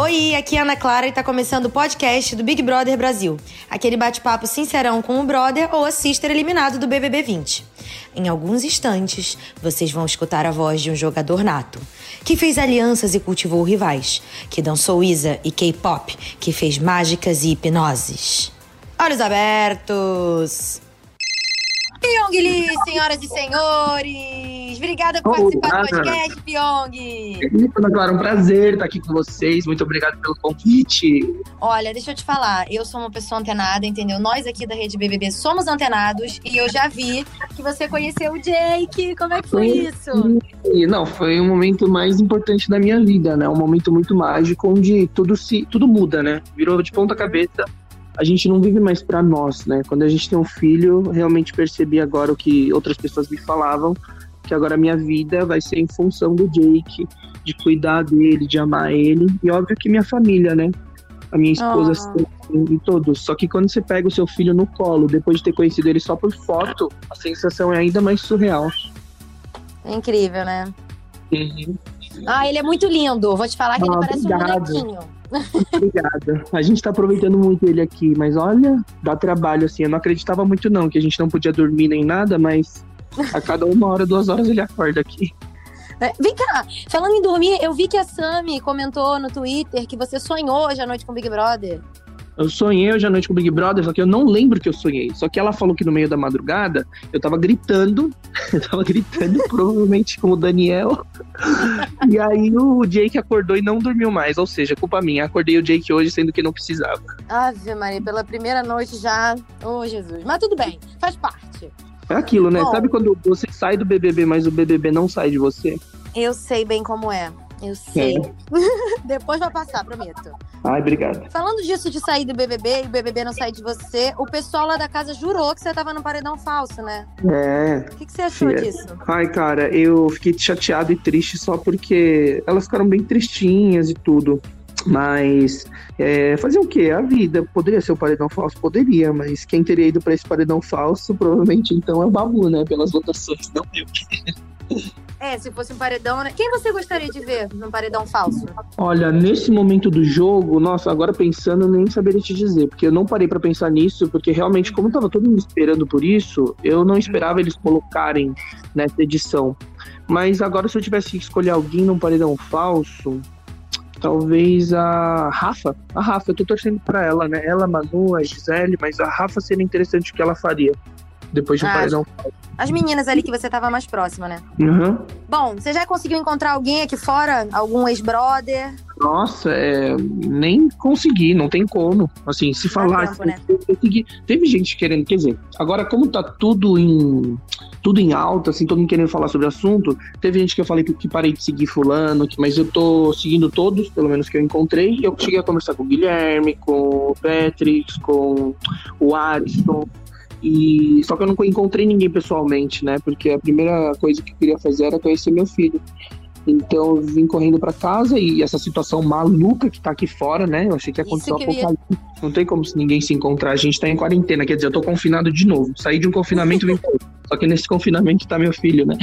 Oi, aqui é Ana Clara e tá começando o podcast do Big Brother Brasil. Aquele bate-papo sincerão com o brother ou a sister eliminado do BBB 20. Em alguns instantes, vocês vão escutar a voz de um jogador nato, que fez alianças e cultivou rivais, que dançou Isa e K-pop, que fez mágicas e hipnoses. Olhos abertos! Pyong Lee, senhoras e senhores! Obrigada por participar do podcast, Pyong! Clara, um prazer estar aqui com vocês. Muito obrigado pelo convite. Olha, deixa eu te falar, eu sou uma pessoa antenada, entendeu? Nós aqui da Rede BBB somos antenados e eu já vi que você conheceu o Jake. Como é que foi isso? Não, foi um momento mais importante da minha vida, né? Um momento muito mágico onde tudo se tudo muda, né? Virou de ponta cabeça a gente não vive mais para nós, né? Quando a gente tem um filho, realmente percebi agora o que outras pessoas me falavam, que agora a minha vida vai ser em função do Jake, de cuidar dele, de amar ele, e óbvio que minha família, né? A minha esposa oh. e todos. Só que quando você pega o seu filho no colo, depois de ter conhecido ele só por foto, a sensação é ainda mais surreal. É incrível, né? Uhum. Ah, ele é muito lindo. Vou te falar que ah, ele parece obrigado. um bonequinho. Obrigada. A gente tá aproveitando muito ele aqui, mas olha, dá trabalho, assim. Eu não acreditava muito, não, que a gente não podia dormir nem nada, mas a cada uma hora, duas horas ele acorda aqui. É, vem cá, falando em dormir, eu vi que a Sami comentou no Twitter que você sonhou hoje à noite com o Big Brother. Eu sonhei hoje à noite com o Big Brother, só que eu não lembro que eu sonhei. Só que ela falou que no meio da madrugada eu tava gritando, eu tava gritando, provavelmente com o Daniel. E aí o Jake acordou e não dormiu mais. Ou seja, culpa minha. Acordei o Jake hoje sendo que não precisava. Ave Maria, pela primeira noite já. Ô, oh, Jesus. Mas tudo bem, faz parte. É aquilo, né? Bom, Sabe quando você sai do BBB, mas o BBB não sai de você? Eu sei bem como é. Eu sei. É. Depois vai passar, prometo. Ai, obrigado. Falando disso de sair do BBB e o BBB não sair de você, o pessoal lá da casa jurou que você tava no paredão falso, né? É. O que, que você achou disso? Ai, cara, eu fiquei chateado e triste só porque elas ficaram bem tristinhas e tudo. Mas é, fazer o quê? A vida. Poderia ser o paredão falso? Poderia, mas quem teria ido para esse paredão falso, provavelmente então é o Babu, né? Pelas votações, não eu. É, se fosse um paredão, né? Quem você gostaria de ver num paredão falso? Olha, nesse momento do jogo, nossa, agora pensando, nem saberia te dizer, porque eu não parei para pensar nisso, porque realmente, como tava todo mundo esperando por isso, eu não esperava eles colocarem nessa edição. Mas agora, se eu tivesse que escolher alguém num paredão falso, talvez a Rafa. A Rafa, eu tô torcendo pra ela, né? Ela, Manu, a Gisele, mas a Rafa seria interessante o que ela faria depois de um ah, paredão. As meninas ali que você tava mais próxima, né? Uhum. Bom, você já conseguiu encontrar alguém aqui fora? Algum ex-brother? Nossa, é, nem consegui, não tem como. Assim, se falar. Tempo, né? teve gente querendo, quer dizer, agora como tá tudo em tudo em alta, assim, todo mundo querendo falar sobre o assunto, teve gente que eu falei que, que parei de seguir fulano, que, mas eu tô seguindo todos, pelo menos que eu encontrei, e eu cheguei a conversar com o Guilherme, com o Patrick, com o Ariston, e só que eu não encontrei ninguém pessoalmente, né? Porque a primeira coisa que eu queria fazer era conhecer meu filho. Então eu vim correndo para casa e essa situação maluca que tá aqui fora, né? Eu achei que ia acontecer um apocalipse. Não tem como se ninguém se encontrar. A gente tá em quarentena, quer dizer, eu tô confinado de novo. Saí de um confinamento e vim Só que nesse confinamento tá meu filho, né?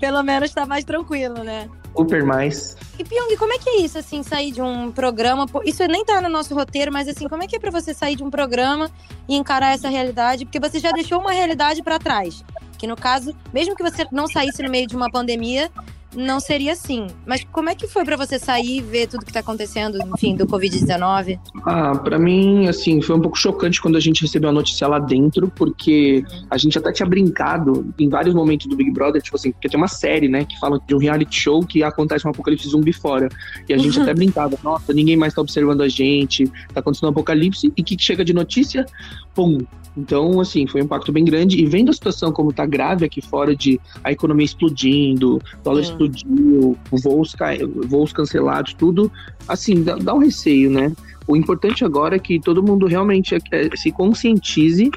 Pelo menos tá mais tranquilo, né? Super mais. E Pyong, como é que é isso, assim, sair de um programa? Isso nem tá no nosso roteiro, mas assim, como é que é pra você sair de um programa e encarar essa realidade? Porque você já deixou uma realidade para trás. Que no caso, mesmo que você não saísse no meio de uma pandemia, não seria assim. Mas como é que foi para você sair e ver tudo que tá acontecendo, enfim, do Covid-19? Ah, para mim, assim, foi um pouco chocante quando a gente recebeu a notícia lá dentro, porque a gente até tinha brincado em vários momentos do Big Brother, tipo assim, porque tem uma série, né, que fala de um reality show que acontece um apocalipse zumbi fora. E a gente até brincava, nossa, ninguém mais tá observando a gente, tá acontecendo um apocalipse, e o que chega de notícia? Pum, então, assim, foi um impacto bem grande. E vendo a situação como está grave aqui fora, de a economia explodindo, dólar Sim. Explodiu, voos, voos cancelados, tudo, assim, dá, dá um receio, né? O importante agora é que todo mundo realmente é, é, se conscientize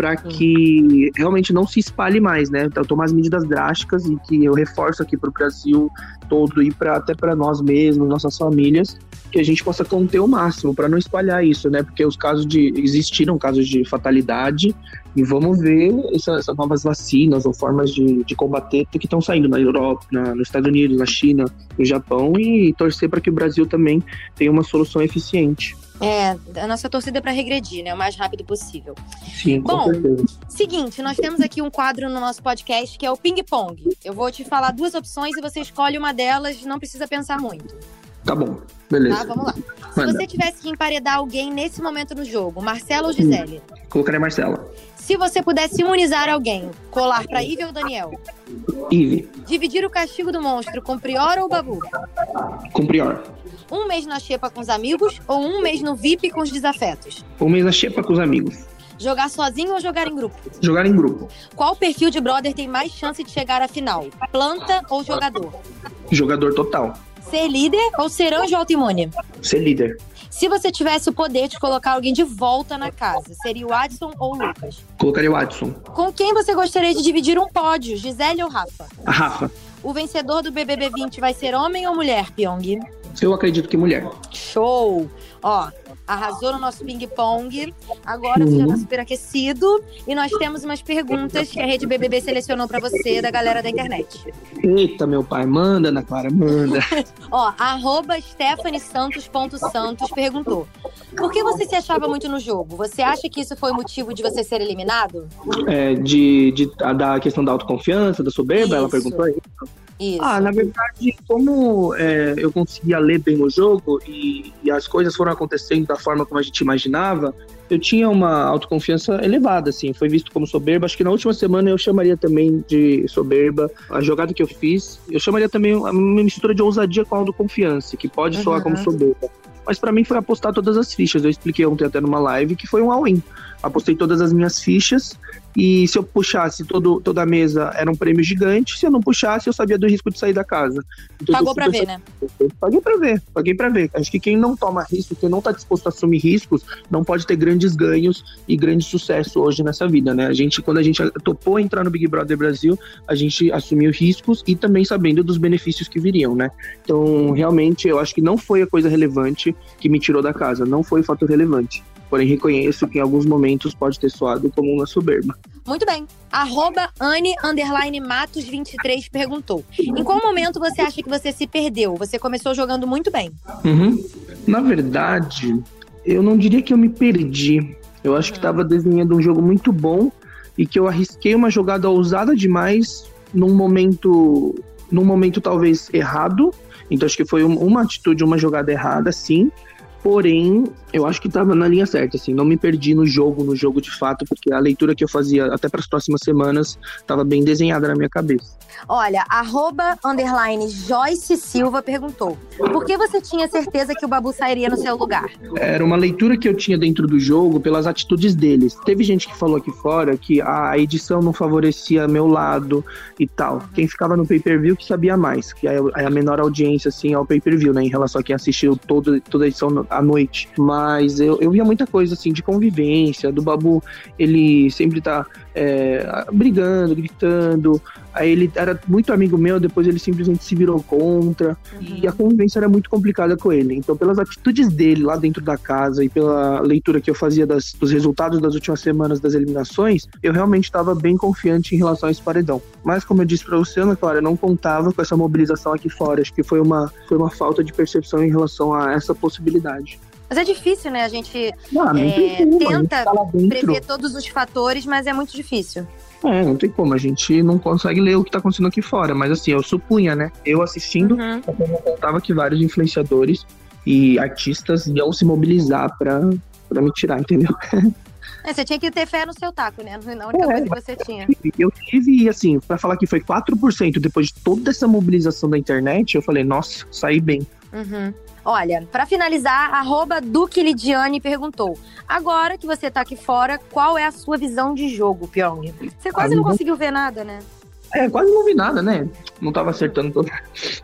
para que realmente não se espalhe mais, né? Então, tomar as medidas drásticas e que eu reforço aqui para o Brasil todo e para até para nós mesmos, nossas famílias, que a gente possa conter o máximo para não espalhar isso, né? Porque os casos de existiram casos de fatalidade e vamos ver essas, essas novas vacinas ou formas de, de combater que estão saindo na Europa, na, nos Estados Unidos, na China, no Japão e torcer para que o Brasil também tenha uma solução eficiente. É, a nossa torcida é para regredir, né? O mais rápido possível. Sim, com Bom, certeza. seguinte, nós temos aqui um quadro no nosso podcast que é o Ping Pong. Eu vou te falar duas opções e você escolhe uma delas, não precisa pensar muito. Tá bom, beleza. Tá, vamos lá. Se Manda. você tivesse que emparedar alguém nesse momento no jogo, Marcelo ou Gisele? Colocaria a Marcela. Se você pudesse imunizar alguém, colar pra Ivy ou Daniel? Ive, Dividir o castigo do monstro com Prior ou Babu? com Prior. Um mês na xepa com os amigos ou um mês no VIP com os desafetos? Um mês na xepa com os amigos. Jogar sozinho ou jogar em grupo? Jogar em grupo. Qual perfil de brother tem mais chance de chegar à final? Planta ou jogador? Jogador total. Ser líder ou ser anjo autoimune? Ser líder. Se você tivesse o poder de colocar alguém de volta na casa, seria o Adson ou o Lucas? Colocaria o Adson. Com quem você gostaria de dividir um pódio, Gisele ou Rafa? A Rafa. O vencedor do BBB 20 vai ser homem ou mulher, Pyong? Eu acredito que mulher. Show! Ó, arrasou no nosso ping-pong. Agora você já tá Uhum. super aquecido. E nós temos umas perguntas que a Rede BBB selecionou pra você, da galera da internet. Eita, meu pai, manda, Ana Clara, manda. Ó, arroba stephaniesantos.santos perguntou. Por que você se achava muito no jogo? Você acha que isso foi motivo de você ser eliminado? É, de, de, a, da questão da autoconfiança, da soberba, ela Isso. perguntou aí. Isso. Ah, na verdade, como é, eu conseguia ler bem o jogo e, e as coisas foram acontecendo da forma como a gente imaginava, eu tinha uma autoconfiança elevada, assim. Foi visto como soberba. Acho que na última semana eu chamaria também de soberba. A jogada que eu fiz, eu chamaria também uma mistura de ousadia com autoconfiança, que pode soar Uhum. como soberba. Mas pra mim foi apostar todas as fichas. Eu expliquei ontem até numa live que foi um all-in. Apostei todas as minhas fichas e se eu puxasse todo, toda a mesa era um prêmio gigante. Se eu não puxasse, eu sabia do risco de sair da casa. Então, Pagou pra ver, né? Paguei pra ver, paguei pra ver. Acho que quem não toma risco, quem não tá disposto a assumir riscos, não pode ter grandes ganhos e grande sucesso hoje nessa vida, né? A gente, quando a gente topou entrar no Big Brother Brasil, a gente assumiu riscos e também sabendo dos benefícios que viriam, né? Então, realmente, eu acho que não foi a coisa relevante que me tirou da casa, não foi o fator relevante. Porém, reconheço que em alguns momentos pode ter soado como uma soberba. Muito bem. Arroba Anne underline Matos 23 perguntou. Em qual momento você acha que você se perdeu? Você começou jogando muito bem. Uhum. Na verdade, eu não diria que eu me perdi. Eu acho que estava desenhando um jogo muito bom e que eu arrisquei uma jogada ousada demais num momento, num momento talvez errado. Então acho que foi um- uma atitude, uma jogada errada, sim. Porém, eu acho que estava na linha certa, assim, não me perdi no jogo, no jogo de fato, porque a leitura que eu fazia até para as próximas semanas estava bem desenhada na minha cabeça. Olha, arroba underline Joyce Silva perguntou. Por que você tinha certeza que o Babu sairia no seu lugar? Era uma leitura que eu tinha dentro do jogo pelas atitudes deles. Teve gente que falou aqui fora que a edição não favorecia meu lado e tal. Quem ficava no pay-per-view que sabia mais, que é é a menor audiência, assim, ao pay-per-view, né? Em relação a quem assistiu todo, toda a edição à noite. Mas eu, eu via muita coisa, assim, de convivência, do Babu, ele sempre tá é, brigando, gritando. Aí ele era muito amigo meu, depois ele simplesmente se virou contra. E a convivência era muito complicada com ele. Então, pelas atitudes dele lá dentro da casa e pela leitura que eu fazia das- dos resultados das últimas semanas das eliminações, eu realmente estava bem confiante em relação a esse paredão. Mas, como eu disse pra você, Ana Clara, eu não contava com essa mobilização aqui fora. Acho que foi uma, foi uma falta de percepção em relação a essa possibilidade. Mas é difícil, né? A gente Ah, não É, tem como, a gente tenta tá prever todos os fatores, mas é muito difícil. É, não tem como, a gente não consegue ler o que tá acontecendo aqui fora. Mas assim, eu supunha, né? Eu assistindo, Uhum. eu não contava que vários influenciadores e artistas iam se mobilizar pra, pra me tirar, entendeu? É, você tinha que ter fé no seu taco, né? Na única É. coisa que você tinha. Eu tive, assim, pra falar que foi 4% depois de toda essa mobilização da internet, eu falei, nossa, saí bem. Uhum. Olha, pra finalizar, arroba Duque Lidiane perguntou. Agora que você tá aqui fora, qual é a sua visão de jogo, Pyong? Você quase não visão- conseguiu ver nada, né? É, quase não vi nada, né? Não tava acertando toda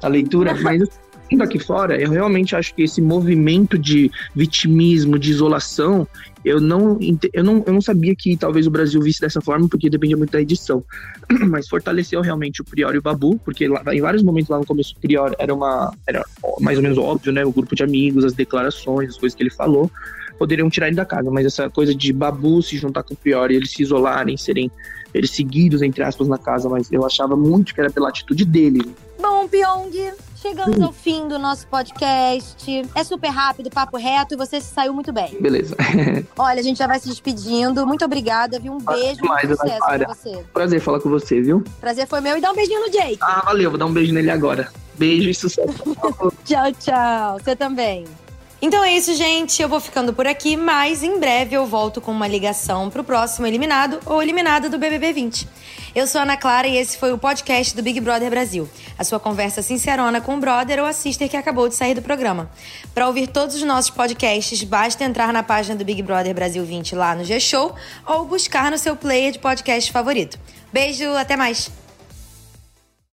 a leitura, mas indo aqui fora, eu realmente acho que esse movimento de vitimismo, de isolação, eu não, eu não, eu não sabia que talvez o Brasil visse dessa forma, porque dependia muito da edição. Mas fortaleceu realmente o Prior e o Babu, porque lá, em vários momentos lá no começo o Prior era uma. Era mais ou menos óbvio, né? O grupo de amigos, as declarações, as coisas que ele falou, poderiam tirar ele da casa. Mas essa coisa de Babu se juntar com o Prior e eles se isolarem, serem eles seguidos, entre aspas, na casa, mas eu achava muito que era pela atitude dele. Bom, Pyong, Chegamos ao fim do nosso podcast. É super rápido, papo reto e você saiu muito bem. Beleza. Olha, a gente já vai se despedindo. Muito obrigada, viu? Um beijo e sucesso pra você. Prazer falar com você, viu? Prazer foi meu. E dá um beijinho no Jake. Ah, valeu. Vou dar um beijo nele agora. Beijo e sucesso. tchau, tchau. Você também. Então é isso, gente. Eu vou ficando por aqui, mas em breve eu volto com uma ligação pro próximo eliminado ou eliminada do BBB 20. Eu sou Ana Clara e esse foi o podcast do Big Brother Brasil. A sua conversa sincerona com o brother ou a sister que acabou de sair do programa. Para ouvir todos os nossos podcasts, basta entrar na página do Big Brother Brasil 20 lá no G-Show ou buscar no seu player de podcast favorito. Beijo, até mais!